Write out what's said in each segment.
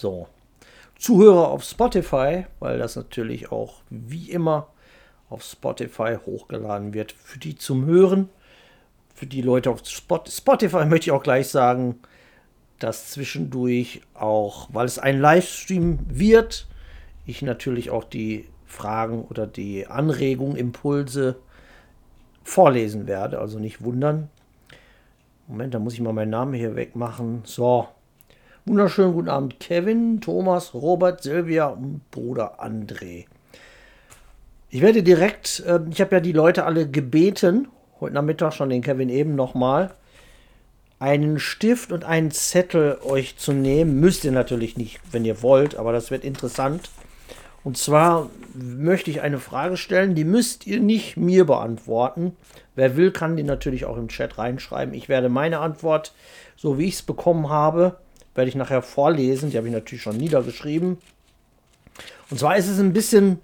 So. Zuhörer auf Spotify, weil das natürlich auch wie immer auf Spotify hochgeladen wird. Für die zum Hören, für die Leute auf Spotify möchte ich auch gleich sagen, dass zwischendurch auch, weil es ein Livestream wird, ich natürlich auch die Fragen oder die Anregungen, Impulse vorlesen werde. Also nicht wundern. Moment, da muss ich mal meinen Namen hier wegmachen. So. Wunderschönen guten Abend, Kevin, Thomas, Robert, Silvia und Bruder André. Ich werde direkt, äh, ich habe ja die Leute alle gebeten, heute Nachmittag schon den Kevin eben nochmal, einen Stift und einen Zettel euch zu nehmen. Müsst ihr natürlich nicht, wenn ihr wollt, aber das wird interessant. Und zwar möchte ich eine Frage stellen, die müsst ihr nicht mir beantworten. Wer will, kann die natürlich auch im Chat reinschreiben. Ich werde meine Antwort, so wie ich es bekommen habe, werde ich nachher vorlesen. Die habe ich natürlich schon niedergeschrieben. Und zwar ist es ein bisschen,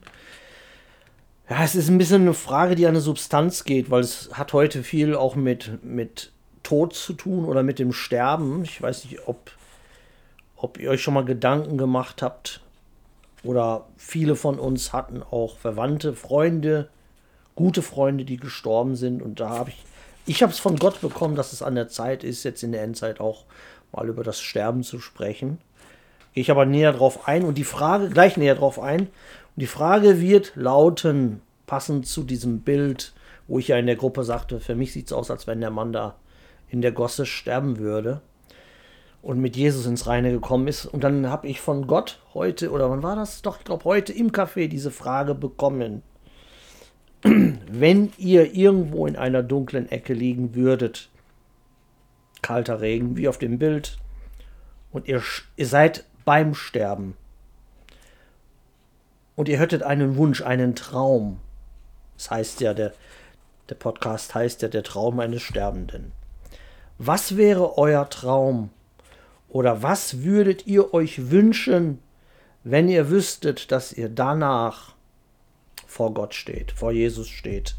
ja, es ist ein bisschen eine Frage, die an eine Substanz geht, weil es hat heute viel auch mit, mit Tod zu tun oder mit dem Sterben. Ich weiß nicht, ob, ob ihr euch schon mal Gedanken gemacht habt, oder viele von uns hatten auch Verwandte, Freunde, gute Freunde, die gestorben sind. Und da habe ich, ich habe es von Gott bekommen, dass es an der Zeit ist, jetzt in der Endzeit auch mal über das Sterben zu sprechen. Gehe ich aber näher drauf ein und die Frage, gleich näher drauf ein. Und die Frage wird lauten, passend zu diesem Bild, wo ich ja in der Gruppe sagte, für mich sieht es aus, als wenn der Mann da in der Gosse sterben würde und mit Jesus ins Reine gekommen ist. Und dann habe ich von Gott heute, oder wann war das? Doch, ich glaube, heute im Café diese Frage bekommen. Wenn ihr irgendwo in einer dunklen Ecke liegen würdet, kalter Regen, wie auf dem Bild, und ihr, ihr seid beim Sterben, und ihr hättet einen Wunsch, einen Traum, das heißt ja, der, der Podcast heißt ja der Traum eines Sterbenden. Was wäre euer Traum? Oder was würdet ihr euch wünschen, wenn ihr wüsstet, dass ihr danach vor Gott steht, vor Jesus steht?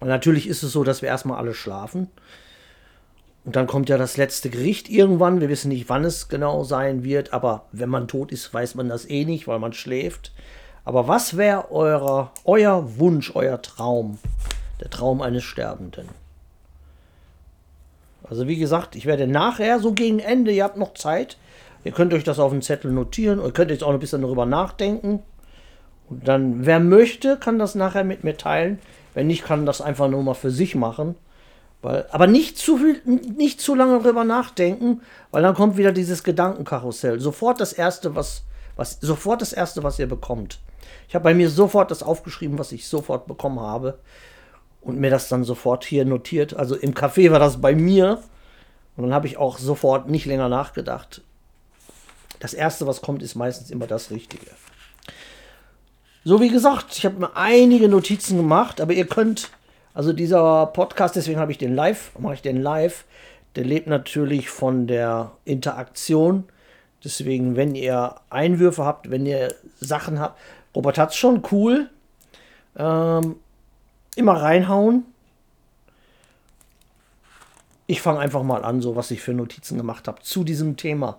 Und natürlich ist es so, dass wir erstmal alle schlafen. Und dann kommt ja das letzte Gericht irgendwann. Wir wissen nicht, wann es genau sein wird, aber wenn man tot ist, weiß man das eh nicht, weil man schläft. Aber was wäre euer Wunsch, euer Traum, der Traum eines Sterbenden? Also wie gesagt, ich werde nachher, so gegen Ende, ihr habt noch Zeit, ihr könnt euch das auf den Zettel notieren und könnt jetzt auch ein bisschen darüber nachdenken. Und dann, wer möchte, kann das nachher mit mir teilen. Wenn nicht, kann das einfach nur mal für sich machen. Weil, aber nicht zu viel, nicht zu lange darüber nachdenken, weil dann kommt wieder dieses Gedankenkarussell. Sofort das erste, was, was, sofort das erste, was ihr bekommt. Ich habe bei mir sofort das aufgeschrieben, was ich sofort bekommen habe und mir das dann sofort hier notiert. Also im Café war das bei mir und dann habe ich auch sofort nicht länger nachgedacht. Das erste, was kommt, ist meistens immer das Richtige. So wie gesagt, ich habe mir einige Notizen gemacht, aber ihr könnt, also dieser Podcast, deswegen habe ich den live, mache ich den live, der lebt natürlich von der Interaktion. Deswegen, wenn ihr Einwürfe habt, wenn ihr Sachen habt, Robert hat es schon cool. Ähm, immer reinhauen. Ich fange einfach mal an, so was ich für Notizen gemacht habe zu diesem Thema.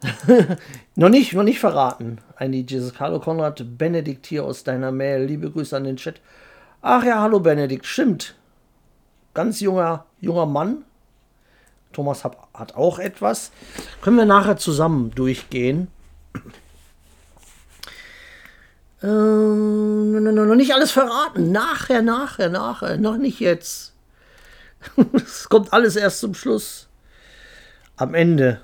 noch nicht, noch nicht verraten. Ein Jesus. Hallo Konrad, Benedikt hier aus deiner Mail. Liebe Grüße an den Chat. Ach ja, hallo Benedikt, stimmt. Ganz junger, junger Mann. Thomas hat, hat auch etwas. Können wir nachher zusammen durchgehen. Äh, noch nicht alles verraten. Nachher, nachher, nachher. Noch nicht jetzt. Es kommt alles erst zum Schluss. Am Ende.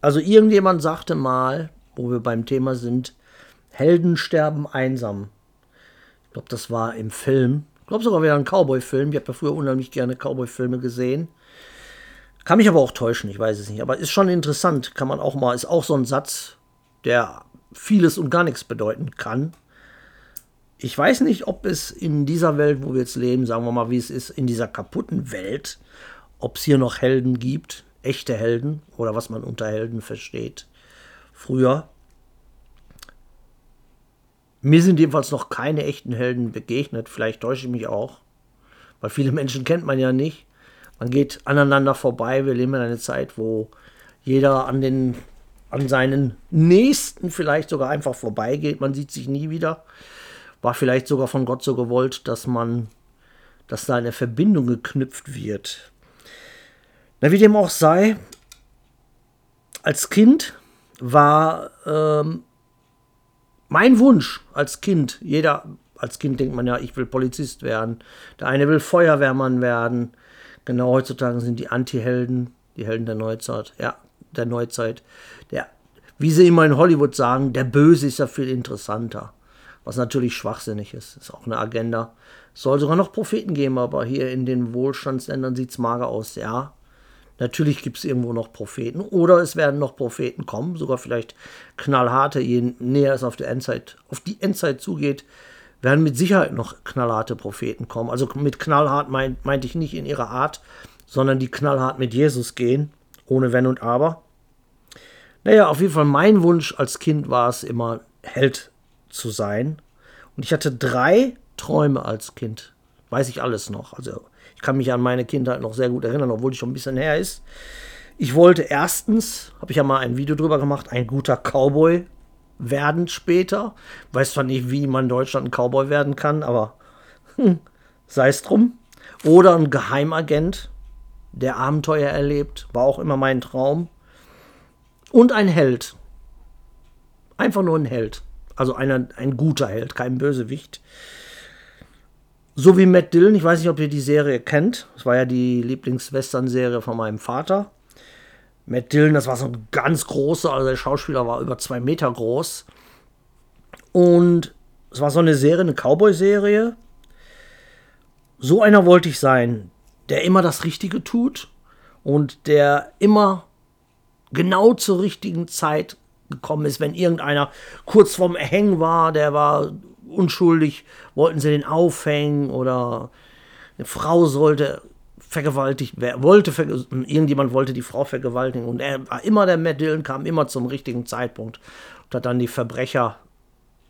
Also irgendjemand sagte mal, wo wir beim Thema sind, Helden sterben einsam. Glaube, das war im Film. Ich glaube sogar wieder ein Cowboy-Film. Ich habe ja früher unheimlich gerne Cowboy-Filme gesehen. Kann mich aber auch täuschen, ich weiß es nicht. Aber ist schon interessant. Kann man auch mal, ist auch so ein Satz, der vieles und gar nichts bedeuten kann. Ich weiß nicht, ob es in dieser Welt, wo wir jetzt leben, sagen wir mal, wie es ist, in dieser kaputten Welt, ob es hier noch Helden gibt, echte Helden oder was man unter Helden versteht. Früher. Mir sind jedenfalls noch keine echten Helden begegnet. Vielleicht täusche ich mich auch, weil viele Menschen kennt man ja nicht. Man geht aneinander vorbei. Wir leben in einer Zeit, wo jeder an den an seinen Nächsten vielleicht sogar einfach vorbeigeht. Man sieht sich nie wieder. War vielleicht sogar von Gott so gewollt, dass man, dass da eine Verbindung geknüpft wird. Na, wie dem auch sei, als Kind war ähm, mein Wunsch als Kind, jeder als Kind denkt man ja, ich will Polizist werden, der eine will Feuerwehrmann werden. Genau heutzutage sind die Anti-Helden, die Helden der Neuzeit, ja, der Neuzeit. Der, wie sie immer in Hollywood sagen, der Böse ist ja viel interessanter. Was natürlich schwachsinnig ist, ist auch eine Agenda. Es soll sogar noch Propheten geben, aber hier in den Wohlstandsländern sieht es mager aus, ja. Natürlich gibt es irgendwo noch Propheten oder es werden noch Propheten kommen, sogar vielleicht knallharte, je näher es auf, die Endzeit, auf die Endzeit zugeht, werden mit Sicherheit noch knallharte Propheten kommen. Also mit knallhart meint, meinte ich nicht in ihrer Art, sondern die knallhart mit Jesus gehen, ohne Wenn und Aber. Naja, auf jeden Fall mein Wunsch als Kind war es immer, Held zu sein. Und ich hatte drei Träume als Kind. Weiß ich alles noch. Also kann mich an meine Kindheit noch sehr gut erinnern, obwohl die schon ein bisschen her ist. Ich wollte erstens, habe ich ja mal ein Video drüber gemacht, ein guter Cowboy werden später. Weiß zwar nicht, wie man in Deutschland ein Cowboy werden kann, aber hm, sei es drum. Oder ein Geheimagent, der Abenteuer erlebt, war auch immer mein Traum. Und ein Held. Einfach nur ein Held. Also einer, ein guter Held, kein Bösewicht. So wie Matt Dillon, ich weiß nicht, ob ihr die Serie kennt. Das war ja die Lieblingswestern-Serie von meinem Vater. Matt Dillon, das war so ein ganz großer, also der Schauspieler war über zwei Meter groß. Und es war so eine Serie, eine Cowboy-Serie. So einer wollte ich sein, der immer das Richtige tut und der immer genau zur richtigen Zeit gekommen ist, wenn irgendeiner kurz vorm Erhängen war, der war unschuldig, wollten sie den aufhängen oder eine Frau sollte vergewaltigt werden, wollte, irgendjemand wollte die Frau vergewaltigen und er war immer der Matt Dillon, kam immer zum richtigen Zeitpunkt und hat dann die Verbrecher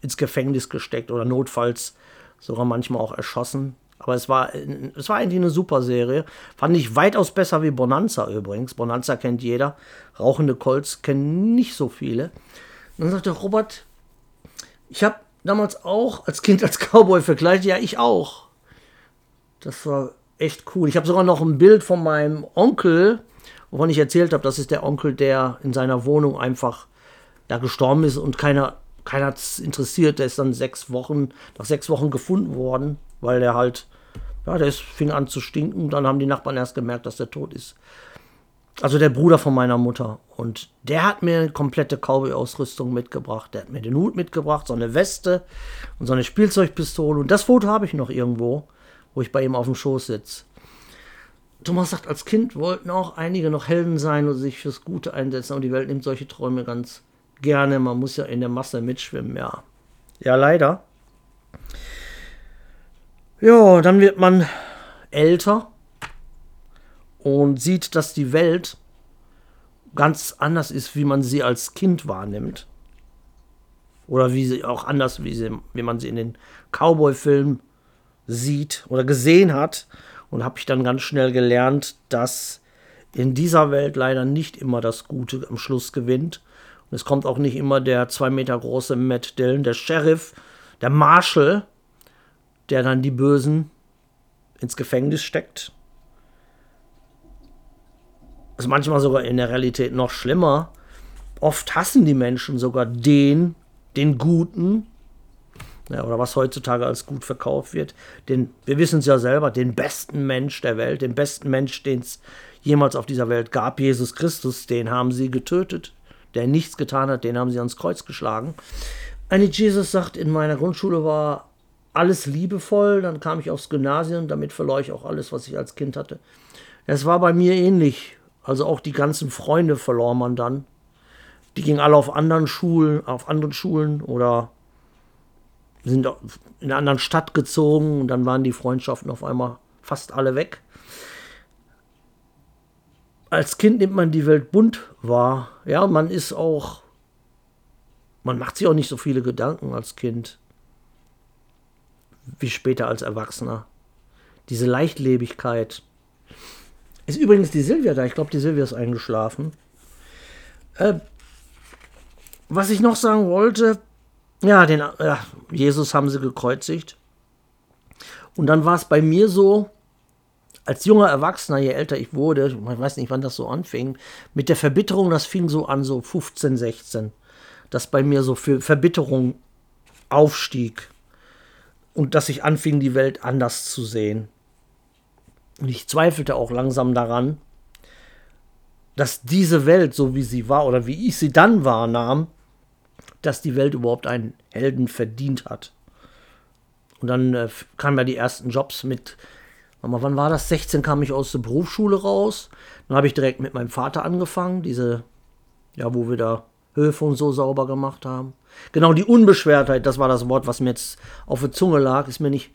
ins Gefängnis gesteckt oder notfalls sogar manchmal auch erschossen. Aber es war, es war eigentlich eine super Serie. Fand ich weitaus besser wie Bonanza übrigens. Bonanza kennt jeder. Rauchende Colts kennen nicht so viele. Und dann sagte Robert, ich habe damals auch als Kind als Cowboy verkleidet. Ja, ich auch. Das war echt cool. Ich habe sogar noch ein Bild von meinem Onkel, wovon ich erzählt habe. Das ist der Onkel, der in seiner Wohnung einfach da gestorben ist und keiner, keiner hat es interessiert. Der ist dann sechs Wochen, nach sechs Wochen gefunden worden, weil der halt, ja, der ist, fing an zu stinken. Dann haben die Nachbarn erst gemerkt, dass der tot ist. Also der Bruder von meiner Mutter. Und der hat mir eine komplette Cowboy-Ausrüstung mitgebracht. Der hat mir den Hut mitgebracht, so eine Weste und so eine Spielzeugpistole. Und das Foto habe ich noch irgendwo, wo ich bei ihm auf dem Schoß sitze. Thomas sagt, als Kind wollten auch einige noch Helden sein und sich fürs Gute einsetzen. Und die Welt nimmt solche Träume ganz gerne. Man muss ja in der Masse mitschwimmen, ja. Ja, leider. Ja, dann wird man älter und sieht, dass die Welt ganz anders ist, wie man sie als Kind wahrnimmt. Oder wie sie auch anders, wie, sie, wie man sie in den Cowboy-Filmen sieht oder gesehen hat. Und habe ich dann ganz schnell gelernt, dass in dieser Welt leider nicht immer das Gute am Schluss gewinnt. Und es kommt auch nicht immer der zwei Meter große Matt Dillon, der Sheriff, der Marshall, der dann die Bösen ins Gefängnis steckt ist manchmal sogar in der Realität noch schlimmer. Oft hassen die Menschen sogar den, den Guten, ja, oder was heutzutage als gut verkauft wird, den, wir wissen es ja selber, den besten Mensch der Welt, den besten Mensch, den es jemals auf dieser Welt gab, Jesus Christus, den haben sie getötet. Der nichts getan hat, den haben sie ans Kreuz geschlagen. Eine Jesus sagt, in meiner Grundschule war alles liebevoll, dann kam ich aufs Gymnasium, damit verlor ich auch alles, was ich als Kind hatte. Es war bei mir ähnlich. Also auch die ganzen Freunde verlor man dann. Die gingen alle auf anderen Schulen, auf anderen Schulen oder sind in einer anderen Stadt gezogen und dann waren die Freundschaften auf einmal fast alle weg. Als Kind nimmt man die Welt bunt wahr. Ja, man ist auch, man macht sich auch nicht so viele Gedanken als Kind wie später als Erwachsener. Diese Leichtlebigkeit, ist übrigens die Silvia da. Ich glaube, die Silvia ist eingeschlafen. Äh, was ich noch sagen wollte, ja, den äh, Jesus haben sie gekreuzigt. Und dann war es bei mir so, als junger Erwachsener, je älter ich wurde, ich weiß nicht, wann das so anfing, mit der Verbitterung, das fing so an, so 15, 16, dass bei mir so für Verbitterung aufstieg und dass ich anfing, die Welt anders zu sehen. Und ich zweifelte auch langsam daran, dass diese Welt, so wie sie war oder wie ich sie dann wahrnahm, dass die Welt überhaupt einen Helden verdient hat. Und dann äh, kamen ja die ersten Jobs mit, mal, wann war das? 16 kam ich aus der Berufsschule raus. Dann habe ich direkt mit meinem Vater angefangen, diese, ja, wo wir da Höfe und so sauber gemacht haben. Genau, die Unbeschwertheit, das war das Wort, was mir jetzt auf der Zunge lag, ist mir nicht.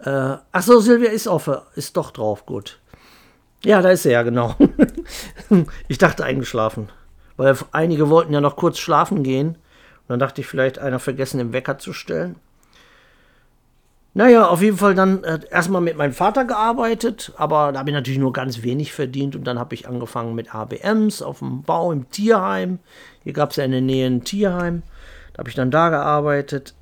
Äh, ach so, Silvia ist auf, ist doch drauf, gut. Ja, da ist er ja, genau. ich dachte eingeschlafen. Weil einige wollten ja noch kurz schlafen gehen. Und dann dachte ich, vielleicht einer vergessen, den Wecker zu stellen. Naja, auf jeden Fall dann äh, erstmal mit meinem Vater gearbeitet, aber da habe ich natürlich nur ganz wenig verdient und dann habe ich angefangen mit ABMs auf dem Bau im Tierheim. Hier gab es ja in der Nähe ein Tierheim. Da habe ich dann da gearbeitet.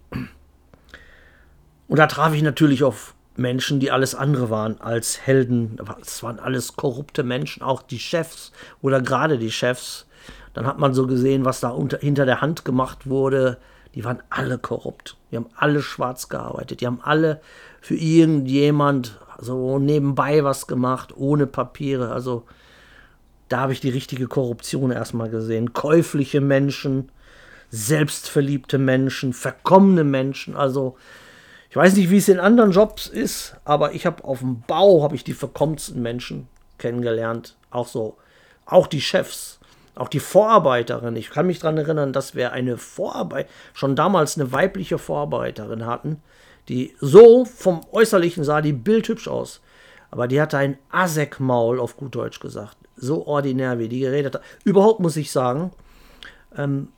Und da traf ich natürlich auf Menschen, die alles andere waren als Helden. Es waren alles korrupte Menschen, auch die Chefs oder gerade die Chefs. Dann hat man so gesehen, was da unter, hinter der Hand gemacht wurde die waren alle korrupt. Die haben alle schwarz gearbeitet. Die haben alle für irgendjemand so nebenbei was gemacht, ohne Papiere. Also da habe ich die richtige Korruption erstmal gesehen. Käufliche Menschen, selbstverliebte Menschen, verkommene Menschen. Also ich weiß nicht, wie es in anderen Jobs ist, aber ich habe auf dem Bau habe ich die verkommensten Menschen kennengelernt. Auch so, auch die Chefs. Auch die Vorarbeiterin, ich kann mich daran erinnern, dass wir eine Vorarbeit, schon damals eine weibliche Vorarbeiterin hatten, die so vom Äußerlichen sah die bildhübsch aus. Aber die hatte ein Asek-Maul, auf gut Deutsch gesagt. So ordinär, wie die geredet hat. Überhaupt muss ich sagen, ähm,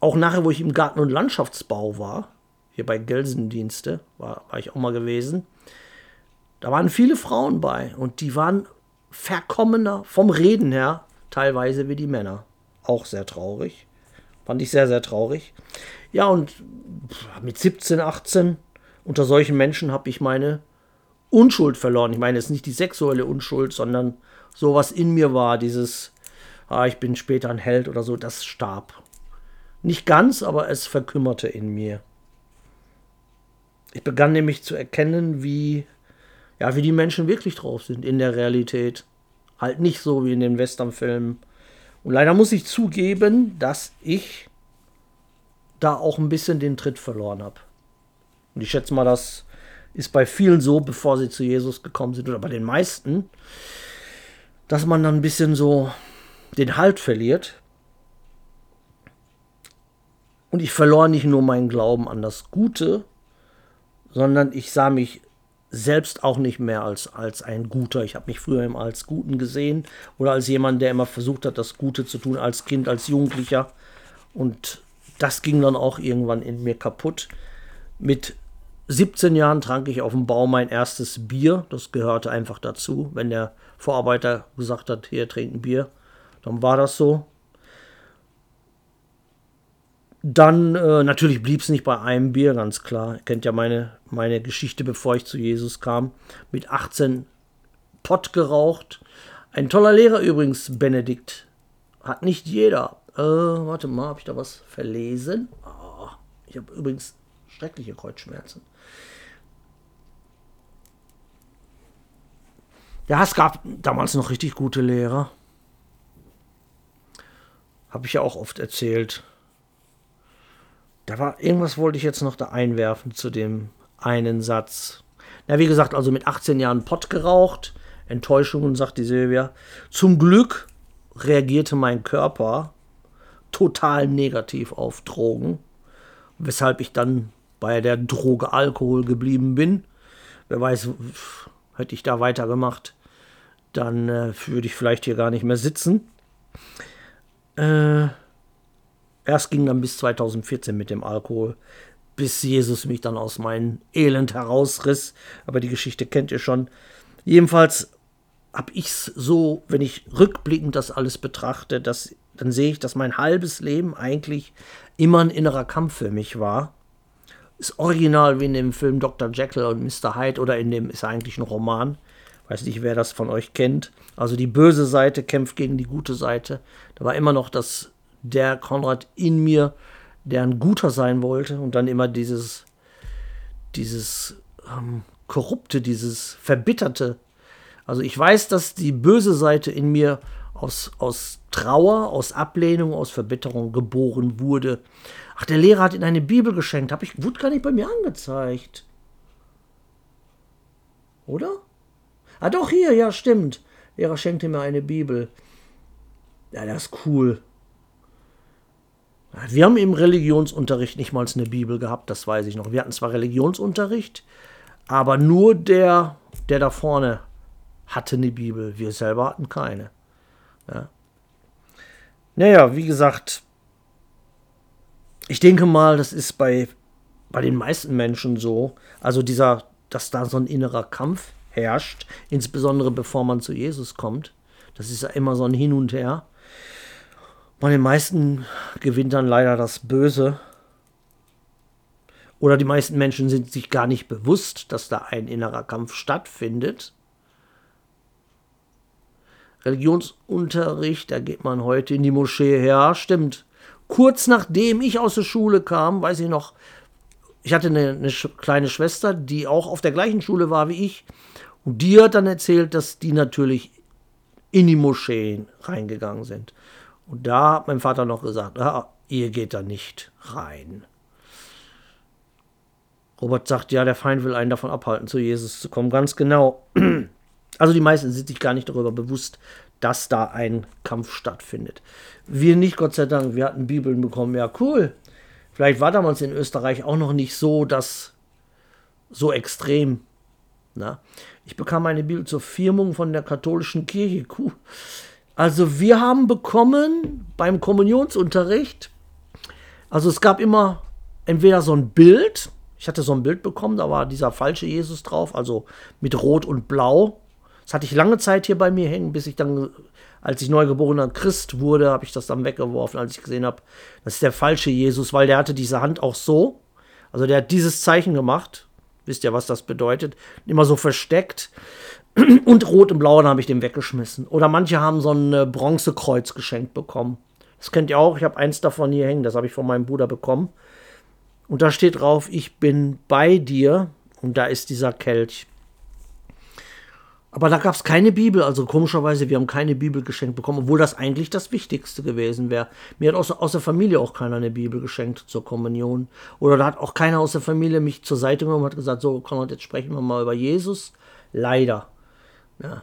auch nachher, wo ich im Garten- und Landschaftsbau war, hier bei Gelsendienste, war, war ich auch mal gewesen, da waren viele Frauen bei und die waren verkommener vom Reden her teilweise wie die Männer. Auch sehr traurig. Fand ich sehr, sehr traurig. Ja, und mit 17, 18 unter solchen Menschen habe ich meine Unschuld verloren. Ich meine es ist nicht die sexuelle Unschuld, sondern so was in mir war, dieses, ah, ich bin später ein Held oder so, das starb. Nicht ganz, aber es verkümmerte in mir. Ich begann nämlich zu erkennen, wie, ja, wie die Menschen wirklich drauf sind in der Realität. Halt nicht so wie in den Westernfilmen. Und leider muss ich zugeben, dass ich da auch ein bisschen den Tritt verloren habe. Und ich schätze mal, das ist bei vielen so, bevor sie zu Jesus gekommen sind, oder bei den meisten, dass man dann ein bisschen so den Halt verliert. Und ich verlor nicht nur meinen Glauben an das Gute, sondern ich sah mich selbst auch nicht mehr als, als ein Guter. Ich habe mich früher immer als Guten gesehen oder als jemand, der immer versucht hat, das Gute zu tun, als Kind, als Jugendlicher. Und das ging dann auch irgendwann in mir kaputt. Mit 17 Jahren trank ich auf dem Bau mein erstes Bier. Das gehörte einfach dazu. Wenn der Vorarbeiter gesagt hat, hier trinken Bier, dann war das so. Dann äh, natürlich blieb es nicht bei einem Bier, ganz klar. Ihr kennt ja meine, meine Geschichte, bevor ich zu Jesus kam. Mit 18 Pott geraucht. Ein toller Lehrer übrigens, Benedikt. Hat nicht jeder. Äh, warte mal, habe ich da was verlesen? Oh, ich habe übrigens schreckliche Kreuzschmerzen. Ja, es gab damals noch richtig gute Lehrer. Habe ich ja auch oft erzählt. Da war irgendwas wollte ich jetzt noch da einwerfen zu dem einen Satz. Na, wie gesagt, also mit 18 Jahren Pott geraucht. Enttäuschungen, sagt die Silvia. Zum Glück reagierte mein Körper total negativ auf Drogen, weshalb ich dann bei der Droge Alkohol geblieben bin. Wer weiß, hätte ich da weitergemacht, dann äh, würde ich vielleicht hier gar nicht mehr sitzen. Äh, Erst ging dann bis 2014 mit dem Alkohol, bis Jesus mich dann aus meinem Elend herausriss. Aber die Geschichte kennt ihr schon. Jedenfalls habe ich es so, wenn ich rückblickend das alles betrachte, dass, dann sehe ich, dass mein halbes Leben eigentlich immer ein innerer Kampf für mich war. Ist original wie in dem Film Dr. Jekyll und Mr. Hyde oder in dem ist eigentlich ein Roman. Weiß nicht, wer das von euch kennt. Also die böse Seite kämpft gegen die gute Seite. Da war immer noch das, der Konrad in mir, der ein Guter sein wollte und dann immer dieses, dieses ähm, Korrupte, dieses Verbitterte. Also ich weiß, dass die böse Seite in mir aus, aus Trauer, aus Ablehnung, aus Verbitterung geboren wurde. Ach, der Lehrer hat ihn eine Bibel geschenkt. Hab ich, wurde gar nicht bei mir angezeigt. Oder? Ah, doch, hier, ja, stimmt. Der Lehrer schenkte mir eine Bibel. Ja, das ist cool. Wir haben im Religionsunterricht nicht mal eine Bibel gehabt, das weiß ich noch. Wir hatten zwar Religionsunterricht, aber nur der, der da vorne hatte eine Bibel. Wir selber hatten keine. Ja. Naja, wie gesagt, ich denke mal, das ist bei, bei den meisten Menschen so. Also dieser, dass da so ein innerer Kampf herrscht, insbesondere bevor man zu Jesus kommt. Das ist ja immer so ein Hin und Her. Bei den meisten gewinnt dann leider das Böse. Oder die meisten Menschen sind sich gar nicht bewusst, dass da ein innerer Kampf stattfindet. Religionsunterricht, da geht man heute in die Moschee her, stimmt. Kurz nachdem ich aus der Schule kam, weiß ich noch, ich hatte eine, eine kleine Schwester, die auch auf der gleichen Schule war wie ich. Und die hat dann erzählt, dass die natürlich in die Moscheen reingegangen sind. Und da hat mein Vater noch gesagt, ah, ihr geht da nicht rein. Robert sagt, ja, der Feind will einen davon abhalten, zu Jesus zu kommen. Ganz genau. Also die meisten sind sich gar nicht darüber bewusst, dass da ein Kampf stattfindet. Wir nicht, Gott sei Dank, wir hatten Bibeln bekommen. Ja, cool. Vielleicht war damals in Österreich auch noch nicht so das so extrem. Na? Ich bekam eine Bibel zur Firmung von der katholischen Kirche. Cool. Also wir haben bekommen beim Kommunionsunterricht, also es gab immer entweder so ein Bild, ich hatte so ein Bild bekommen, da war dieser falsche Jesus drauf, also mit Rot und Blau. Das hatte ich lange Zeit hier bei mir hängen, bis ich dann, als ich neugeborener Christ wurde, habe ich das dann weggeworfen, als ich gesehen habe, das ist der falsche Jesus, weil der hatte diese Hand auch so. Also der hat dieses Zeichen gemacht. Wisst ihr, was das bedeutet? Immer so versteckt. Und rot und blau, habe ich den weggeschmissen. Oder manche haben so ein äh, Bronzekreuz geschenkt bekommen. Das kennt ihr auch. Ich habe eins davon hier hängen. Das habe ich von meinem Bruder bekommen. Und da steht drauf, ich bin bei dir. Und da ist dieser Kelch. Aber da gab es keine Bibel, also komischerweise, wir haben keine Bibel geschenkt bekommen, obwohl das eigentlich das Wichtigste gewesen wäre. Mir hat aus, aus der Familie auch keiner eine Bibel geschenkt zur Kommunion. Oder da hat auch keiner aus der Familie mich zur Seite genommen und hat gesagt, so, Konrad, jetzt sprechen wir mal über Jesus. Leider. Ja.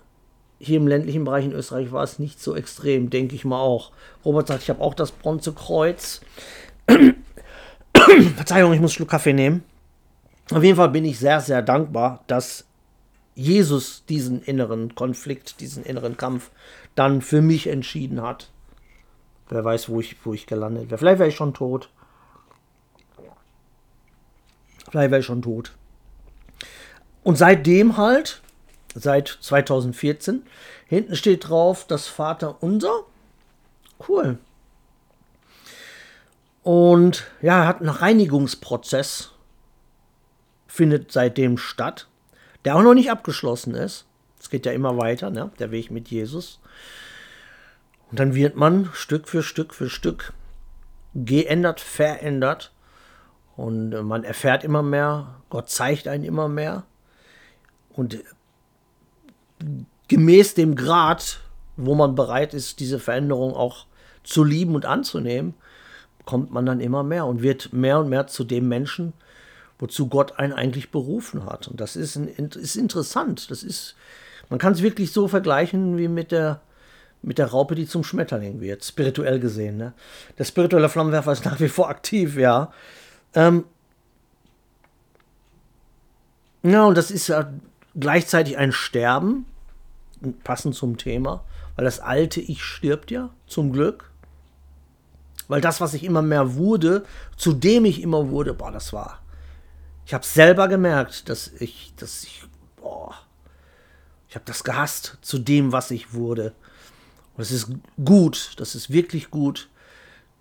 Hier im ländlichen Bereich in Österreich war es nicht so extrem, denke ich mal auch. Robert sagt, ich habe auch das Bronzekreuz. Verzeihung, ich muss einen Schluck Kaffee nehmen. Auf jeden Fall bin ich sehr, sehr dankbar, dass Jesus diesen inneren Konflikt, diesen inneren Kampf dann für mich entschieden hat. Wer weiß, wo ich, wo ich gelandet wäre. Vielleicht wäre ich schon tot. Vielleicht wäre ich schon tot. Und seitdem halt, seit 2014, hinten steht drauf das Vater unser. Cool. Und ja, hat einen Reinigungsprozess, findet seitdem statt der auch noch nicht abgeschlossen ist. Es geht ja immer weiter, ne? der Weg mit Jesus. Und dann wird man Stück für Stück für Stück geändert, verändert. Und man erfährt immer mehr, Gott zeigt einen immer mehr. Und gemäß dem Grad, wo man bereit ist, diese Veränderung auch zu lieben und anzunehmen, kommt man dann immer mehr und wird mehr und mehr zu dem Menschen, wozu Gott einen eigentlich berufen hat. Und das ist, ein, ist interessant. Das ist, man kann es wirklich so vergleichen wie mit der, mit der Raupe, die zum Schmetterling wird, spirituell gesehen. Ne? Der spirituelle Flammenwerfer ist nach wie vor aktiv, ja. Ähm, ja, und das ist ja gleichzeitig ein Sterben, passend zum Thema, weil das alte Ich stirbt ja, zum Glück. Weil das, was ich immer mehr wurde, zu dem ich immer wurde, boah, das war ich habe selber gemerkt, dass ich, dass ich, boah, ich habe das gehasst zu dem, was ich wurde. Und es ist gut, das ist wirklich gut,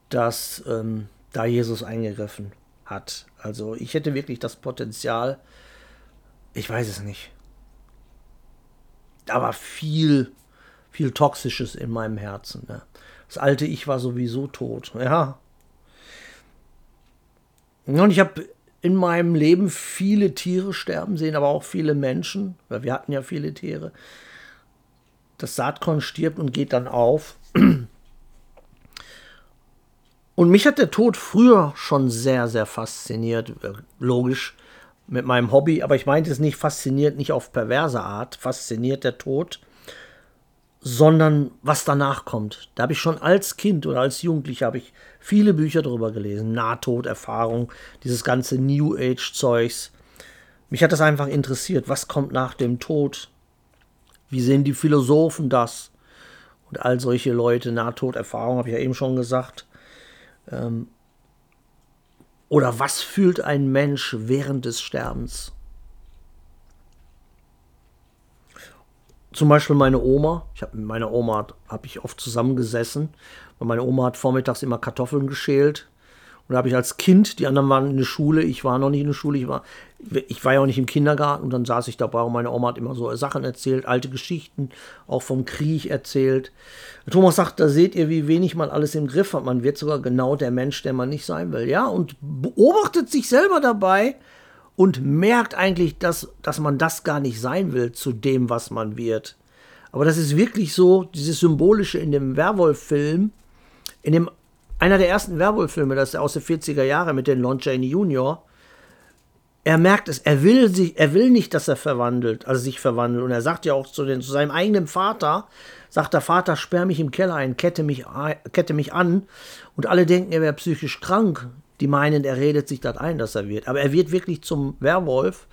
dass ähm, da Jesus eingegriffen hat. Also ich hätte wirklich das Potenzial, ich weiß es nicht. Da war viel, viel Toxisches in meinem Herzen. Ne? Das alte Ich war sowieso tot. Ja. Und ich habe in meinem Leben viele Tiere sterben sehen, aber auch viele Menschen. Weil wir hatten ja viele Tiere. Das Saatkorn stirbt und geht dann auf. Und mich hat der Tod früher schon sehr, sehr fasziniert. Logisch mit meinem Hobby, aber ich meinte es nicht fasziniert, nicht auf perverse Art, fasziniert der Tod, sondern was danach kommt. Da habe ich schon als Kind oder als Jugendlicher habe ich viele Bücher darüber gelesen, Nahtoderfahrung, dieses ganze New Age Zeugs. Mich hat das einfach interessiert, was kommt nach dem Tod? Wie sehen die Philosophen das? Und all solche Leute, Nahtoderfahrung, habe ich ja eben schon gesagt. Ähm, oder was fühlt ein Mensch während des Sterbens? Zum Beispiel meine Oma. Ich habe mit meiner Oma habe ich oft zusammengesessen, meine Oma hat vormittags immer Kartoffeln geschält und da habe ich als Kind, die anderen waren in der Schule, ich war noch nicht in der Schule, ich war, ich war ja auch nicht im Kindergarten und dann saß ich dabei und meine Oma hat immer so Sachen erzählt, alte Geschichten, auch vom Krieg erzählt. Thomas sagt, da seht ihr, wie wenig man alles im Griff hat. Man wird sogar genau der Mensch, der man nicht sein will. Ja, und beobachtet sich selber dabei und merkt eigentlich, dass, dass man das gar nicht sein will zu dem, was man wird. Aber das ist wirklich so, dieses Symbolische in dem Werwolf-Film, in dem einer der ersten Werwolf-Filme, das ist aus den 40er Jahren mit den Lon Chaney Jr., er merkt es, er will, sich, er will nicht, dass er verwandelt, also sich verwandelt. Und er sagt ja auch zu, den, zu seinem eigenen Vater, sagt der Vater, sperr mich im Keller ein, kette mich, kette mich an. Und alle denken, er wäre psychisch krank. Die meinen, er redet sich das ein, dass er wird. Aber er wird wirklich zum Werwolf.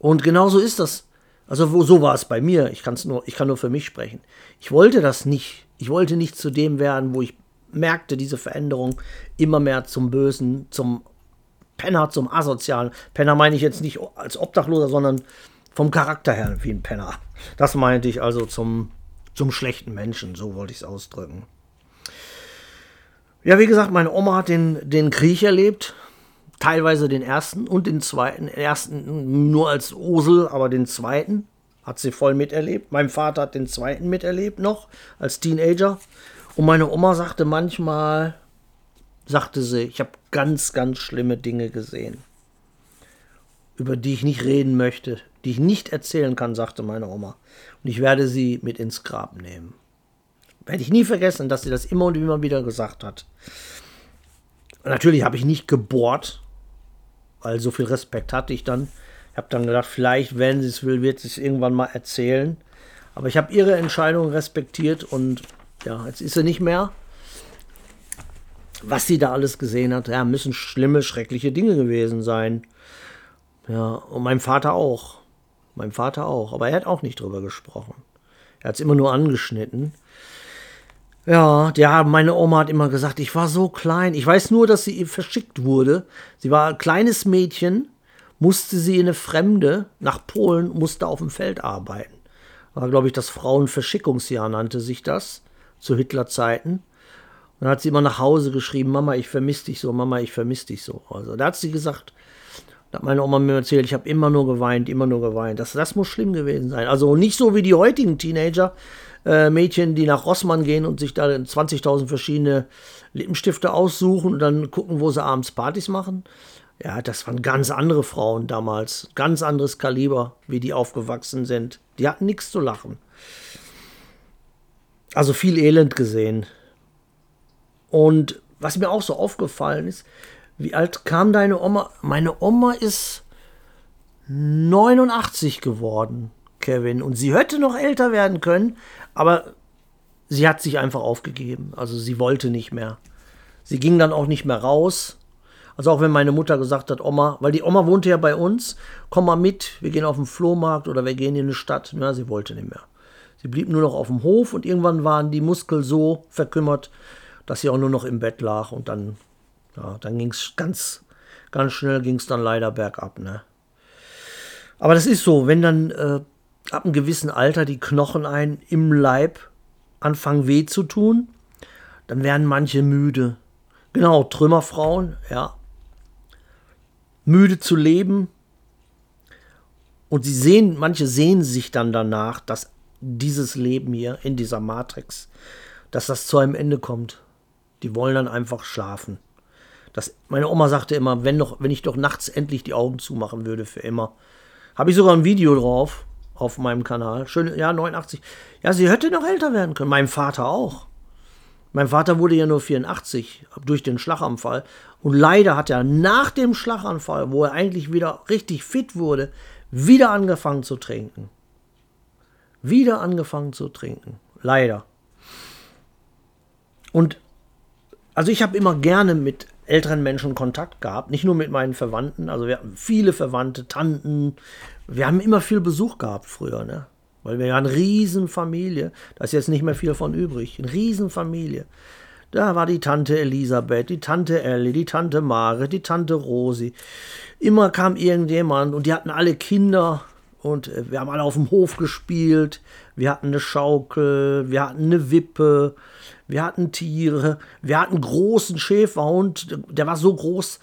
Und genauso ist das. Also so war es bei mir. Ich, kann's nur, ich kann nur für mich sprechen. Ich wollte das nicht. Ich wollte nicht zu dem werden, wo ich merkte diese Veränderung immer mehr zum Bösen, zum Penner, zum Asozialen. Penner meine ich jetzt nicht als Obdachloser, sondern vom Charakter her wie ein Penner. Das meinte ich also zum, zum schlechten Menschen, so wollte ich es ausdrücken. Ja, wie gesagt, meine Oma hat den, den Krieg erlebt, teilweise den ersten und den zweiten. Ersten nur als Osel, aber den zweiten hat sie voll miterlebt. Mein Vater hat den zweiten miterlebt noch als Teenager. Und meine Oma sagte manchmal, sagte sie, ich habe ganz, ganz schlimme Dinge gesehen, über die ich nicht reden möchte, die ich nicht erzählen kann, sagte meine Oma. Und ich werde sie mit ins Grab nehmen. Werde ich nie vergessen, dass sie das immer und immer wieder gesagt hat. natürlich habe ich nicht gebohrt, weil so viel Respekt hatte ich dann. Ich habe dann gedacht, vielleicht, wenn sie es will, wird sie es irgendwann mal erzählen. Aber ich habe ihre Entscheidung respektiert und ja, jetzt ist sie nicht mehr. Was sie da alles gesehen hat, ja, müssen schlimme, schreckliche Dinge gewesen sein. Ja, und mein Vater auch. Mein Vater auch. Aber er hat auch nicht drüber gesprochen. Er hat es immer nur angeschnitten. Ja, ja, meine Oma hat immer gesagt, ich war so klein. Ich weiß nur, dass sie verschickt wurde. Sie war ein kleines Mädchen, musste sie in eine Fremde nach Polen, musste auf dem Feld arbeiten. War, glaube ich, das Frauenverschickungsjahr nannte sich das zu Hitlerzeiten. Und dann hat sie immer nach Hause geschrieben, Mama, ich vermisse dich so, Mama, ich vermisse dich so. Also da hat sie gesagt, da hat meine Oma mir erzählt, ich habe immer nur geweint, immer nur geweint. Das, das muss schlimm gewesen sein. Also nicht so wie die heutigen Teenager, äh, Mädchen, die nach Rossmann gehen und sich da 20.000 verschiedene Lippenstifte aussuchen und dann gucken, wo sie abends Partys machen. Ja, das waren ganz andere Frauen damals, ganz anderes Kaliber, wie die aufgewachsen sind. Die hatten nichts zu lachen. Also viel Elend gesehen. Und was mir auch so aufgefallen ist, wie alt kam deine Oma? Meine Oma ist 89 geworden, Kevin. Und sie hätte noch älter werden können, aber sie hat sich einfach aufgegeben. Also sie wollte nicht mehr. Sie ging dann auch nicht mehr raus. Also auch wenn meine Mutter gesagt hat, Oma, weil die Oma wohnte ja bei uns, komm mal mit, wir gehen auf den Flohmarkt oder wir gehen in eine Stadt. Na, sie wollte nicht mehr. Sie blieb nur noch auf dem Hof und irgendwann waren die Muskeln so verkümmert, dass sie auch nur noch im Bett lag und dann, ja, dann ging es ganz, ganz schnell ging es dann leider bergab, ne? Aber das ist so, wenn dann äh, ab einem gewissen Alter die Knochen ein im Leib anfangen weh zu tun, dann werden manche müde. Genau, Trümmerfrauen, ja. Müde zu leben. Und sie sehen, manche sehen sich dann danach, dass dieses Leben hier in dieser Matrix, dass das zu einem Ende kommt. Die wollen dann einfach schlafen. Das, meine Oma sagte immer, wenn, doch, wenn ich doch nachts endlich die Augen zumachen würde für immer. Habe ich sogar ein Video drauf auf meinem Kanal. Schön, ja, 89. Ja, sie hätte noch älter werden können. Mein Vater auch. Mein Vater wurde ja nur 84 durch den Schlaganfall. Und leider hat er nach dem Schlaganfall, wo er eigentlich wieder richtig fit wurde, wieder angefangen zu trinken. Wieder angefangen zu trinken. Leider. Und also ich habe immer gerne mit älteren Menschen Kontakt gehabt, nicht nur mit meinen Verwandten, also wir hatten viele Verwandte, Tanten, wir haben immer viel Besuch gehabt früher, ne? Weil wir ja eine Riesenfamilie, da ist jetzt nicht mehr viel von übrig, eine Riesenfamilie. Da war die Tante Elisabeth, die Tante Ellie, die Tante Mare, die Tante Rosi. Immer kam irgendjemand und die hatten alle Kinder und äh, wir haben alle auf dem Hof gespielt. Wir hatten eine Schaukel, wir hatten eine Wippe, wir hatten Tiere, wir hatten einen großen Schäferhund, der war so groß,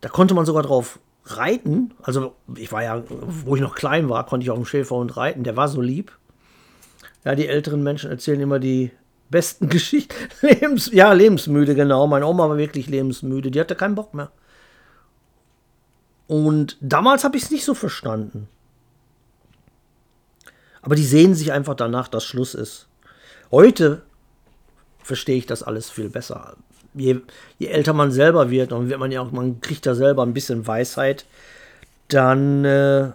da konnte man sogar drauf reiten. Also ich war ja, wo ich noch klein war, konnte ich auf dem Schäferhund reiten, der war so lieb. Ja, die älteren Menschen erzählen immer die besten Geschichten. Lebens, ja, lebensmüde, genau. Meine Oma war wirklich lebensmüde, die hatte keinen Bock mehr. Und damals habe ich es nicht so verstanden. Aber die sehen sich einfach danach, dass Schluss ist. Heute verstehe ich das alles viel besser. Je, je, älter man selber wird, und wird man ja auch, man kriegt da selber ein bisschen Weisheit, dann, äh,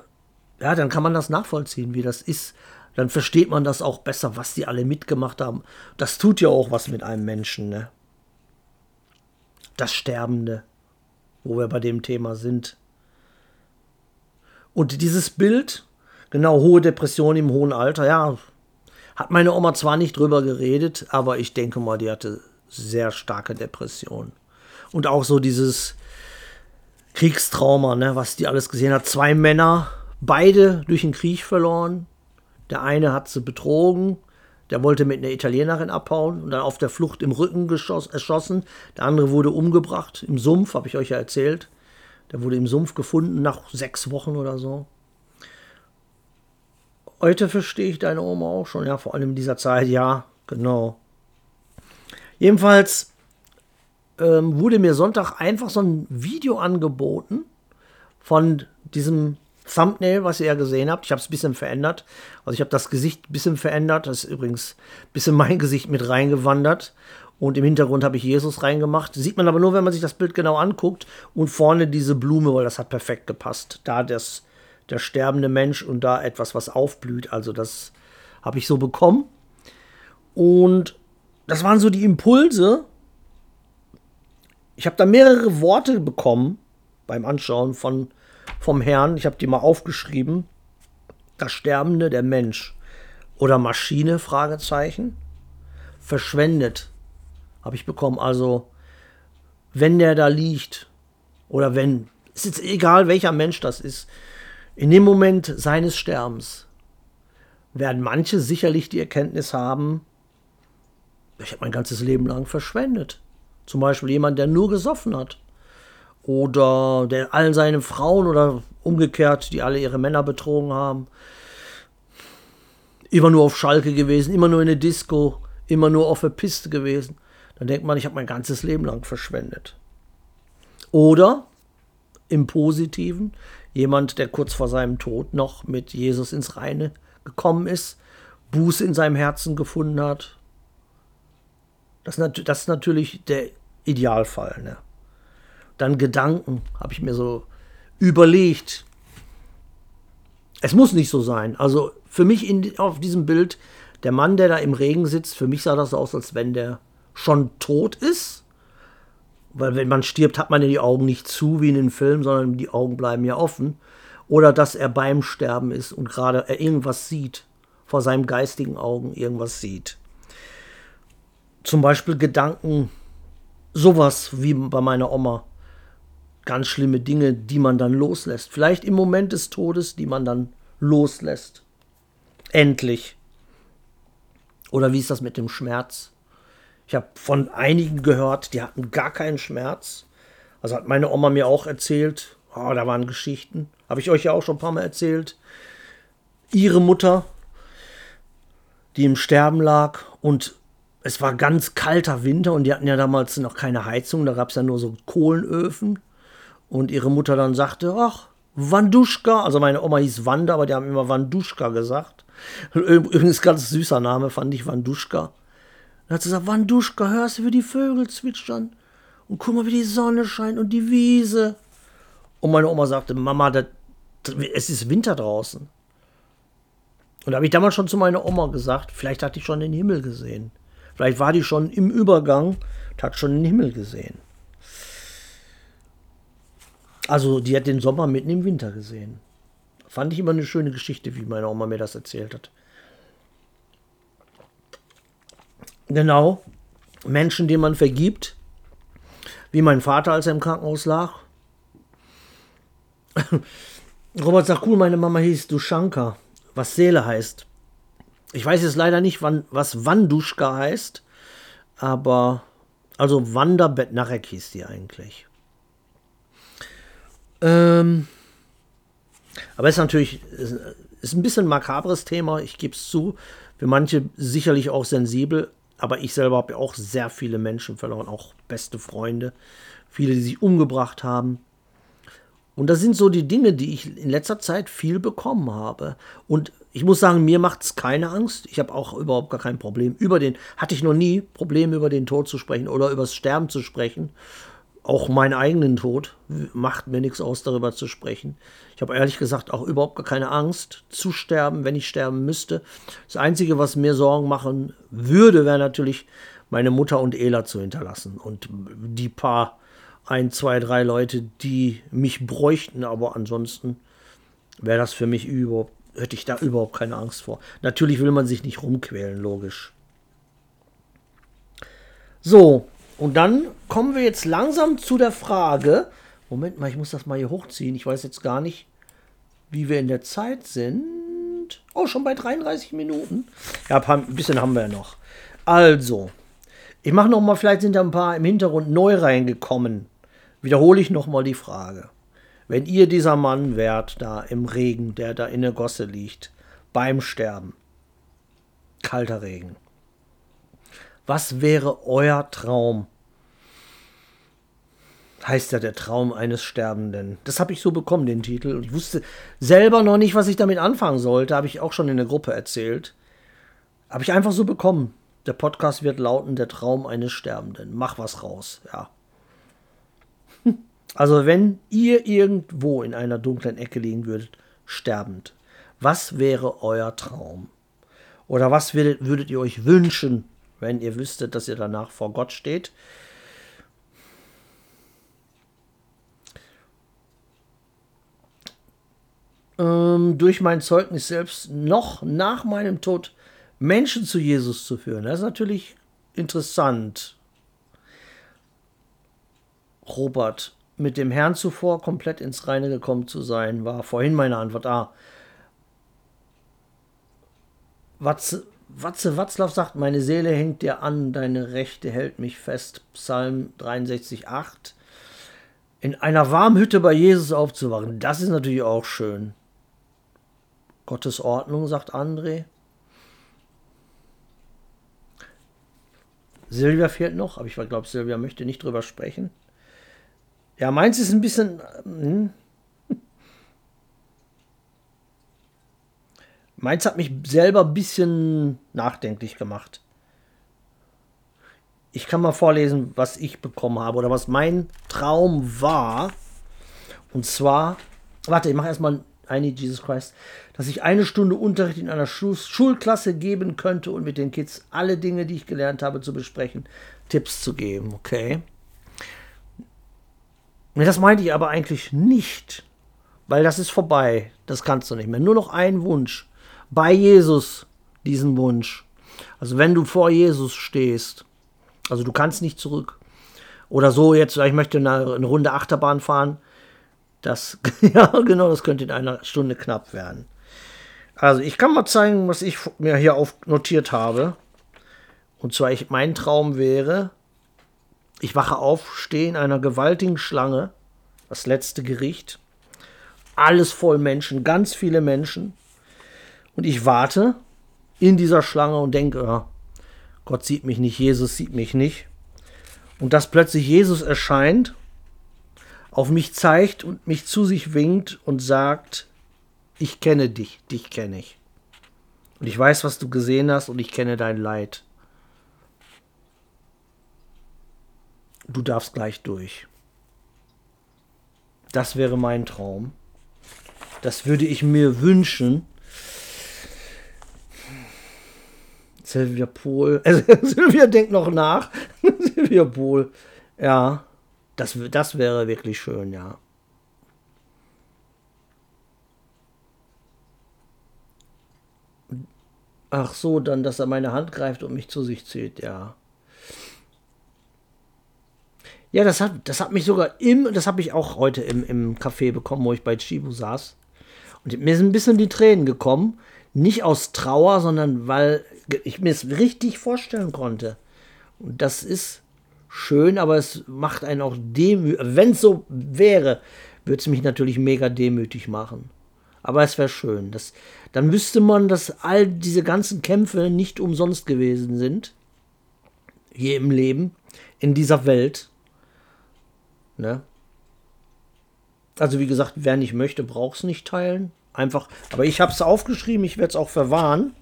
ja, dann kann man das nachvollziehen, wie das ist. Dann versteht man das auch besser, was die alle mitgemacht haben. Das tut ja auch was mit einem Menschen, ne? Das Sterbende, wo wir bei dem Thema sind. Und dieses Bild, genau, hohe Depression im hohen Alter, ja, hat meine Oma zwar nicht drüber geredet, aber ich denke mal, die hatte sehr starke Depressionen. Und auch so dieses Kriegstrauma, ne, was die alles gesehen hat. Zwei Männer, beide durch den Krieg verloren. Der eine hat sie betrogen, der wollte mit einer Italienerin abhauen und dann auf der Flucht im Rücken geschoss, erschossen. Der andere wurde umgebracht im Sumpf, habe ich euch ja erzählt. Der wurde im Sumpf gefunden nach sechs Wochen oder so. Heute verstehe ich deine Oma auch schon, ja, vor allem in dieser Zeit, ja, genau. Jedenfalls ähm, wurde mir Sonntag einfach so ein Video angeboten von diesem Thumbnail, was ihr ja gesehen habt. Ich habe es ein bisschen verändert. Also ich habe das Gesicht ein bisschen verändert. Das ist übrigens ein bisschen mein Gesicht mit reingewandert. Und im Hintergrund habe ich Jesus reingemacht. Sieht man aber nur, wenn man sich das Bild genau anguckt. Und vorne diese Blume, weil das hat perfekt gepasst. Da das der sterbende Mensch und da etwas, was aufblüht. Also das habe ich so bekommen. Und das waren so die Impulse. Ich habe da mehrere Worte bekommen beim Anschauen von, vom Herrn. Ich habe die mal aufgeschrieben. Das Sterbende, der Mensch. Oder Maschine, Fragezeichen. Verschwendet, habe ich bekommen. Also, wenn der da liegt, oder wenn, ist jetzt egal, welcher Mensch das ist, in dem Moment seines Sterbens werden manche sicherlich die Erkenntnis haben, ich habe mein ganzes Leben lang verschwendet. Zum Beispiel jemand, der nur gesoffen hat. Oder der allen seinen Frauen oder umgekehrt, die alle ihre Männer betrogen haben. Immer nur auf Schalke gewesen, immer nur in der Disco, immer nur auf der Piste gewesen. Dann denkt man, ich habe mein ganzes Leben lang verschwendet. Oder im Positiven, Jemand, der kurz vor seinem Tod noch mit Jesus ins Reine gekommen ist, Buße in seinem Herzen gefunden hat. Das, das ist natürlich der Idealfall. Ne? Dann Gedanken, habe ich mir so überlegt. Es muss nicht so sein. Also für mich in, auf diesem Bild, der Mann, der da im Regen sitzt, für mich sah das aus, als wenn der schon tot ist weil wenn man stirbt, hat man ja die Augen nicht zu wie in den Filmen, sondern die Augen bleiben ja offen. Oder dass er beim Sterben ist und gerade er irgendwas sieht, vor seinen geistigen Augen irgendwas sieht. Zum Beispiel Gedanken, sowas wie bei meiner Oma. Ganz schlimme Dinge, die man dann loslässt. Vielleicht im Moment des Todes, die man dann loslässt. Endlich. Oder wie ist das mit dem Schmerz? Ich habe von einigen gehört, die hatten gar keinen Schmerz. Also hat meine Oma mir auch erzählt. Oh, da waren Geschichten. Habe ich euch ja auch schon ein paar Mal erzählt. Ihre Mutter, die im Sterben lag und es war ganz kalter Winter und die hatten ja damals noch keine Heizung, da gab es ja nur so Kohlenöfen. Und ihre Mutter dann sagte, ach, Wanduschka, also meine Oma hieß Wanda, aber die haben immer Wanduschka gesagt. Übrigens ganz süßer Name, fand ich Wanduschka. Dann hat sie gesagt, Wanduschka, hörst du, wie die Vögel zwitschern? Und guck mal, wie die Sonne scheint und die Wiese. Und meine Oma sagte, Mama, das, es ist Winter draußen. Und da habe ich damals schon zu meiner Oma gesagt, vielleicht hatte ich schon den Himmel gesehen. Vielleicht war die schon im Übergang und hat schon den Himmel gesehen. Also die hat den Sommer mitten im Winter gesehen. Fand ich immer eine schöne Geschichte, wie meine Oma mir das erzählt hat. Genau. Menschen, denen man vergibt. Wie mein Vater, als er im Krankenhaus lag. Robert sagt, cool, meine Mama hieß Dushanka, was Seele heißt. Ich weiß jetzt leider nicht, wann, was Wanduschka heißt, aber also Wanda Betnarek hieß die eigentlich. Ähm, aber es ist natürlich ist, ist ein bisschen makabres Thema, ich gebe es zu. Für manche sicherlich auch sensibel, aber ich selber habe ja auch sehr viele Menschen verloren, auch beste Freunde, viele, die sich umgebracht haben. Und das sind so die Dinge, die ich in letzter Zeit viel bekommen habe. Und ich muss sagen, mir macht es keine Angst. Ich habe auch überhaupt gar kein Problem. Über den, hatte ich noch nie Probleme, über den Tod zu sprechen oder über das Sterben zu sprechen. Auch meinen eigenen Tod macht mir nichts aus, darüber zu sprechen. Ich habe ehrlich gesagt auch überhaupt gar keine Angst zu sterben, wenn ich sterben müsste. Das Einzige, was mir Sorgen machen würde, wäre natürlich, meine Mutter und Ela zu hinterlassen. Und die paar, ein, zwei, drei Leute, die mich bräuchten, aber ansonsten wäre das für mich überhaupt hätte ich da überhaupt keine Angst vor. Natürlich will man sich nicht rumquälen, logisch. So, und dann kommen wir jetzt langsam zu der Frage. Moment mal, ich muss das mal hier hochziehen. Ich weiß jetzt gar nicht, wie wir in der Zeit sind. Oh, schon bei 33 Minuten. Ja, ein bisschen haben wir ja noch. Also, ich mache noch mal, vielleicht sind da ein paar im Hintergrund neu reingekommen. Wiederhole ich noch mal die Frage. Wenn ihr dieser Mann wärt, da im Regen, der da in der Gosse liegt, beim Sterben, kalter Regen, was wäre euer Traum? Heißt ja der Traum eines Sterbenden. Das habe ich so bekommen, den Titel. Und ich wusste selber noch nicht, was ich damit anfangen sollte. Habe ich auch schon in der Gruppe erzählt. Habe ich einfach so bekommen. Der Podcast wird lauten: Der Traum eines Sterbenden. Mach was raus, ja. Also wenn ihr irgendwo in einer dunklen Ecke liegen würdet, sterbend, was wäre euer Traum? Oder was würdet, würdet ihr euch wünschen, wenn ihr wüsstet, dass ihr danach vor Gott steht? Ähm, durch mein Zeugnis selbst noch nach meinem Tod Menschen zu Jesus zu führen. Das ist natürlich interessant. Robert, mit dem Herrn zuvor komplett ins Reine gekommen zu sein, war vorhin meine Antwort. Ah, Watze, Watze Watzlaw sagt, meine Seele hängt dir an, deine Rechte hält mich fest. Psalm 63, 8. In einer warmen Hütte bei Jesus aufzuwachen, das ist natürlich auch schön. Gottes Ordnung, sagt André. Silvia fehlt noch, aber ich glaube, Silvia möchte nicht drüber sprechen. Ja, meins ist ein bisschen. Hm. Meins hat mich selber ein bisschen nachdenklich gemacht. Ich kann mal vorlesen, was ich bekommen habe oder was mein Traum war. Und zwar, warte, ich mache erstmal need Jesus Christ, dass ich eine Stunde Unterricht in einer Schul Schulklasse geben könnte und mit den Kids alle Dinge, die ich gelernt habe, zu besprechen, Tipps zu geben, okay? Das meinte ich aber eigentlich nicht, weil das ist vorbei. Das kannst du nicht mehr. Nur noch ein Wunsch. Bei Jesus diesen Wunsch. Also wenn du vor Jesus stehst, also du kannst nicht zurück. Oder so jetzt, ich möchte eine, eine Runde Achterbahn fahren. Das, ja, genau, das könnte in einer Stunde knapp werden. Also ich kann mal zeigen, was ich mir hier auf notiert habe. Und zwar, ich, mein Traum wäre, ich wache auf, stehe in einer gewaltigen Schlange, das letzte Gericht, alles voll Menschen, ganz viele Menschen. Und ich warte in dieser Schlange und denke, ja, Gott sieht mich nicht, Jesus sieht mich nicht. Und dass plötzlich Jesus erscheint, auf mich zeigt und mich zu sich winkt und sagt, ich kenne dich, dich kenne ich. Und ich weiß, was du gesehen hast und ich kenne dein Leid. Du darfst gleich durch. Das wäre mein Traum. Das würde ich mir wünschen. Sylvia Pohl. Äh, Sylvia denkt noch nach. Sylvia Pohl. Ja, das, das wäre wirklich schön, ja. Ach so, dann, dass er meine Hand greift und mich zu sich zieht, ja. Ja, das hat, das hat mich sogar im, das habe ich auch heute im, im Café bekommen, wo ich bei Chibu saß. Und mir sind ein bisschen die Tränen gekommen. Nicht aus Trauer, sondern weil ich mir es richtig vorstellen konnte. Und das ist schön, aber es macht einen auch demütig. Wenn es so wäre, würde es mich natürlich mega demütig machen. Aber es wäre schön. Das, dann wüsste man, dass all diese ganzen Kämpfe nicht umsonst gewesen sind. Hier im Leben, in dieser Welt. Ne? Also wie gesagt, wer nicht möchte, braucht es nicht teilen. Einfach, aber ich habe es aufgeschrieben, ich werde es auch verwahren.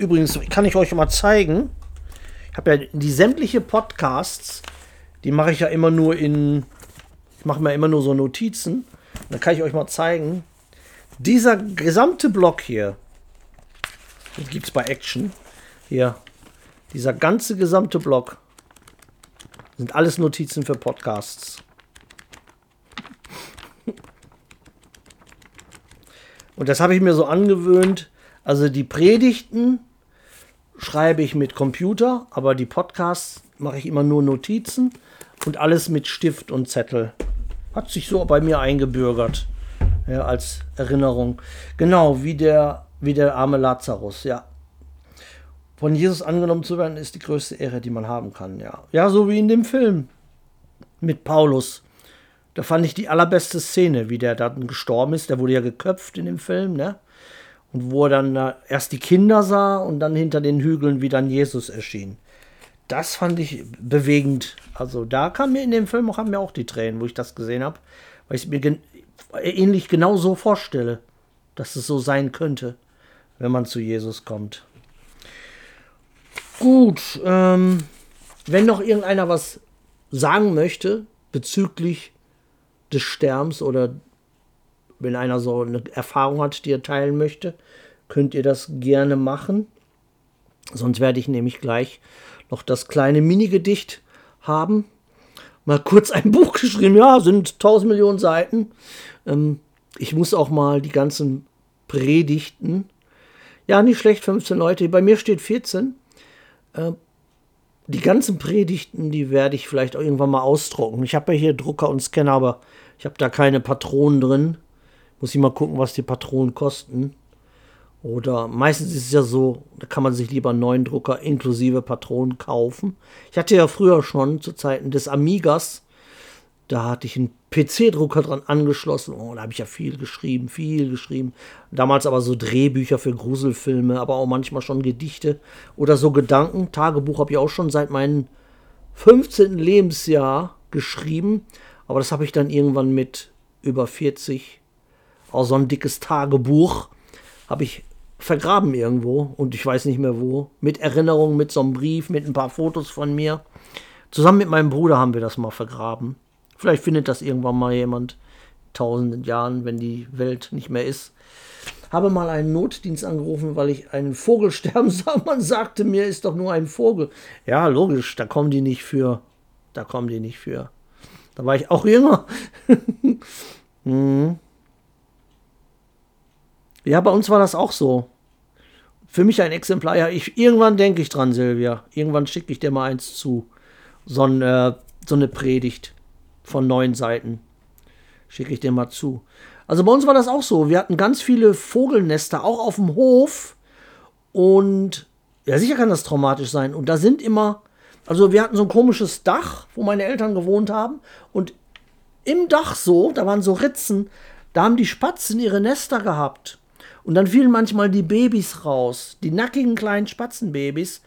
Übrigens kann ich euch mal zeigen. Ich habe ja die sämtliche Podcasts, die mache ich ja immer nur in, ich mache mir immer nur so Notizen. Dann kann ich euch mal zeigen. Dieser gesamte Block hier, das gibt es bei Action, hier, dieser ganze gesamte Block sind alles Notizen für Podcasts. Und das habe ich mir so angewöhnt. Also die Predigten schreibe ich mit Computer, aber die Podcasts mache ich immer nur Notizen und alles mit Stift und Zettel. Hat sich so bei mir eingebürgert. Ja, als Erinnerung. Genau, wie der, wie der arme Lazarus, ja. Von Jesus angenommen zu werden, ist die größte Ehre, die man haben kann, ja. Ja, so wie in dem Film mit Paulus. Da fand ich die allerbeste Szene, wie der dann gestorben ist. Der wurde ja geköpft in dem Film, ne? Und wo er dann erst die Kinder sah und dann hinter den Hügeln, wie dann Jesus erschien. Das fand ich bewegend. Also da kam mir in dem Film auch, haben mir auch die Tränen, wo ich das gesehen habe. Weil ich es mir gen ähnlich genau so vorstelle, dass es so sein könnte, wenn man zu Jesus kommt. Gut, ähm, wenn noch irgendeiner was sagen möchte bezüglich des Sterbens oder wenn einer so eine Erfahrung hat, die er teilen möchte, könnt ihr das gerne machen. Sonst werde ich nämlich gleich noch das kleine Mini-Gedicht haben. Mal kurz ein Buch geschrieben, ja, sind 1000 Millionen Seiten. Ähm, ich muss auch mal die ganzen Predigten, ja, nicht schlecht, 15 Leute, bei mir steht 14. Äh, die ganzen Predigten, die werde ich vielleicht auch irgendwann mal ausdrucken. Ich habe ja hier Drucker und Scanner, aber ich habe da keine Patronen drin. Muss ich mal gucken, was die Patronen kosten. Oder meistens ist es ja so, da kann man sich lieber einen neuen Drucker inklusive Patronen kaufen. Ich hatte ja früher schon zu Zeiten des Amigas, da hatte ich einen PC-Drucker dran angeschlossen. Oh, da habe ich ja viel geschrieben, viel geschrieben. Damals aber so Drehbücher für Gruselfilme, aber auch manchmal schon Gedichte oder so Gedanken. Tagebuch habe ich auch schon seit meinem 15. Lebensjahr geschrieben. Aber das habe ich dann irgendwann mit über 40, auch so ein dickes Tagebuch, habe ich vergraben irgendwo und ich weiß nicht mehr wo. Mit Erinnerungen, mit so einem Brief, mit ein paar Fotos von mir. Zusammen mit meinem Bruder haben wir das mal vergraben. Vielleicht findet das irgendwann mal jemand. Tausenden Jahren, wenn die Welt nicht mehr ist. Habe mal einen Notdienst angerufen, weil ich einen Vogel sterben sah. Man sagte mir, ist doch nur ein Vogel. Ja, logisch, da kommen die nicht für. Da kommen die nicht für. Da war ich auch jünger. hm. Ja, bei uns war das auch so. Für mich ein Exemplar. Ja, ich, irgendwann denke ich dran, Silvia. Irgendwann schicke ich dir mal eins zu. So, ein, äh, so eine Predigt von neun Seiten. Schicke ich dir mal zu. Also bei uns war das auch so. Wir hatten ganz viele Vogelnester, auch auf dem Hof. Und Ja, sicher kann das traumatisch sein. Und da sind immer, also wir hatten so ein komisches Dach, wo meine Eltern gewohnt haben. Und im Dach so, da waren so Ritzen, da haben die Spatzen ihre Nester gehabt. Und dann fielen manchmal die Babys raus, die nackigen kleinen Spatzenbabys.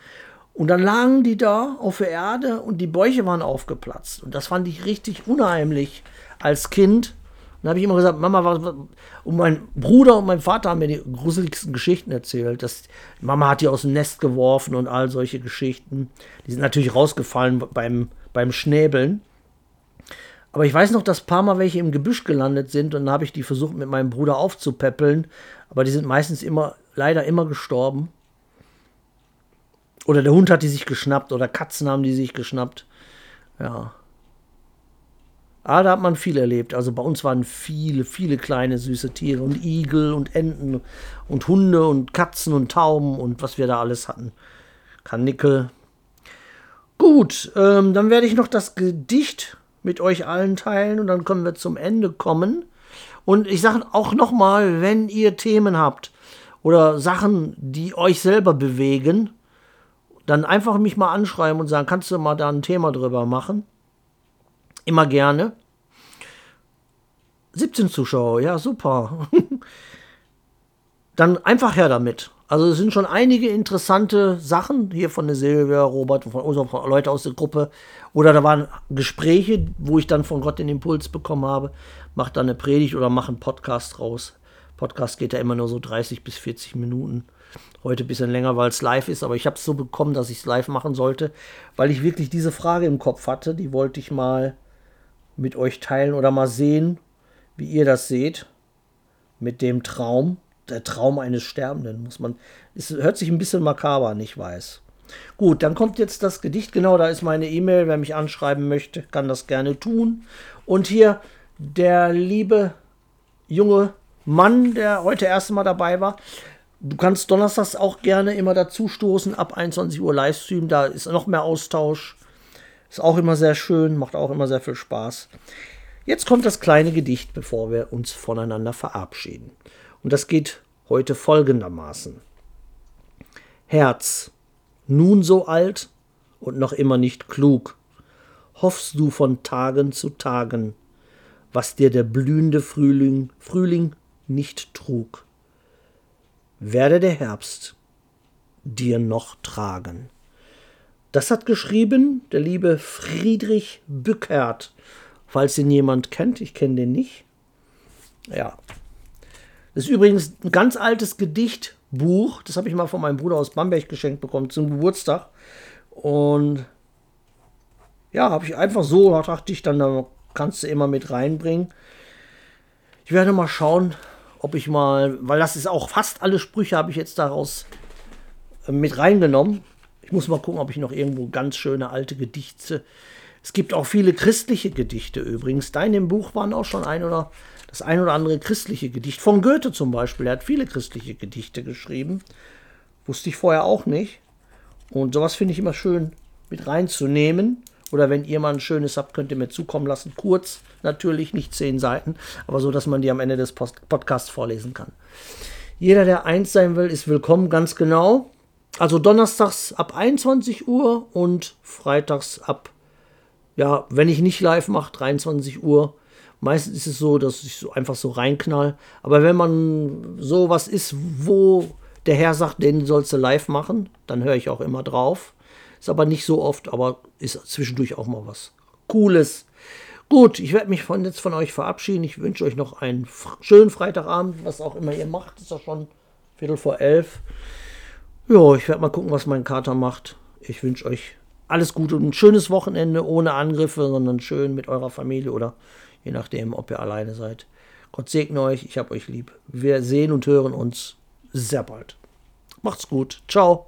Und dann lagen die da auf der Erde und die Bäuche waren aufgeplatzt. Und das fand ich richtig unheimlich als Kind. Dann habe ich immer gesagt, Mama, was, und mein Bruder und mein Vater haben mir die gruseligsten Geschichten erzählt. Dass Mama hat die aus dem Nest geworfen und all solche Geschichten. Die sind natürlich rausgefallen beim, beim Schnäbeln. Aber ich weiß noch, dass ein paar Mal welche im Gebüsch gelandet sind und dann habe ich die versucht mit meinem Bruder aufzupäppeln. Aber die sind meistens immer, leider immer gestorben. Oder der Hund hat die sich geschnappt oder Katzen haben die sich geschnappt. Ja. Ah, da hat man viel erlebt. Also bei uns waren viele, viele kleine süße Tiere und Igel und Enten und Hunde und Katzen und Tauben und was wir da alles hatten. Karnickel. Gut, ähm, dann werde ich noch das Gedicht mit euch allen teilen und dann können wir zum Ende kommen. Und ich sage auch nochmal, wenn ihr Themen habt oder Sachen, die euch selber bewegen, dann einfach mich mal anschreiben und sagen, kannst du mal da ein Thema drüber machen? Immer gerne. 17 Zuschauer, ja, super. dann einfach her damit. Also es sind schon einige interessante Sachen hier von der Silvia, Robert, von unseren Leuten aus der Gruppe. Oder da waren Gespräche, wo ich dann von Gott den Impuls bekommen habe, mach da eine Predigt oder mach einen Podcast raus. Podcast geht ja immer nur so 30 bis 40 Minuten. Heute ein bisschen länger, weil es live ist, aber ich habe es so bekommen, dass ich es live machen sollte, weil ich wirklich diese Frage im Kopf hatte. Die wollte ich mal mit euch teilen oder mal sehen, wie ihr das seht mit dem Traum der Traum eines Sterbenden, muss man. Es hört sich ein bisschen makaber an, ich weiß. Gut, dann kommt jetzt das Gedicht. Genau, da ist meine E-Mail. Wer mich anschreiben möchte, kann das gerne tun. Und hier der liebe junge Mann, der heute erste Mal dabei war. Du kannst donnerstags auch gerne immer dazu stoßen, ab 21 Uhr Livestream. Da ist noch mehr Austausch. Ist auch immer sehr schön, macht auch immer sehr viel Spaß. Jetzt kommt das kleine Gedicht, bevor wir uns voneinander verabschieden. Und das geht heute folgendermaßen. Herz, nun so alt und noch immer nicht klug, hoffst du von Tagen zu Tagen, was dir der blühende Frühling, Frühling nicht trug. Werde der Herbst dir noch tragen. Das hat geschrieben der liebe Friedrich Bückert. Falls ihn jemand kennt, ich kenne den nicht. Ja, das ist übrigens ein ganz altes Gedichtbuch. Das habe ich mal von meinem Bruder aus Bamberg geschenkt bekommen zum Geburtstag. Und ja, habe ich einfach so, da dachte ich, dann da kannst du immer mit reinbringen. Ich werde mal schauen, ob ich mal, weil das ist auch fast alle Sprüche habe ich jetzt daraus äh, mit reingenommen. Ich muss mal gucken, ob ich noch irgendwo ganz schöne alte Gedichte. Es gibt auch viele christliche Gedichte übrigens. Da in dem Buch waren auch schon ein oder das ein oder andere christliche Gedicht. Von Goethe zum Beispiel. Er hat viele christliche Gedichte geschrieben. Wusste ich vorher auch nicht. Und sowas finde ich immer schön mit reinzunehmen. Oder wenn ihr mal ein schönes habt, könnt ihr mir zukommen lassen. Kurz, natürlich, nicht zehn Seiten, aber so, dass man die am Ende des Post Podcasts vorlesen kann. Jeder, der eins sein will, ist willkommen, ganz genau. Also donnerstags ab 21 Uhr und freitags ab, ja, wenn ich nicht live mache, 23 Uhr Meistens ist es so, dass ich so einfach so reinknall. Aber wenn man sowas ist, wo der Herr sagt, den sollst du live machen, dann höre ich auch immer drauf. Ist aber nicht so oft, aber ist zwischendurch auch mal was Cooles. Gut, ich werde mich von jetzt von euch verabschieden. Ich wünsche euch noch einen schönen Freitagabend, was auch immer ihr macht. Ist ja schon Viertel vor elf. Ja, ich werde mal gucken, was mein Kater macht. Ich wünsche euch alles Gute und ein schönes Wochenende ohne Angriffe, sondern schön mit eurer Familie oder je nachdem, ob ihr alleine seid. Gott segne euch, ich hab euch lieb. Wir sehen und hören uns sehr bald. Macht's gut. Ciao.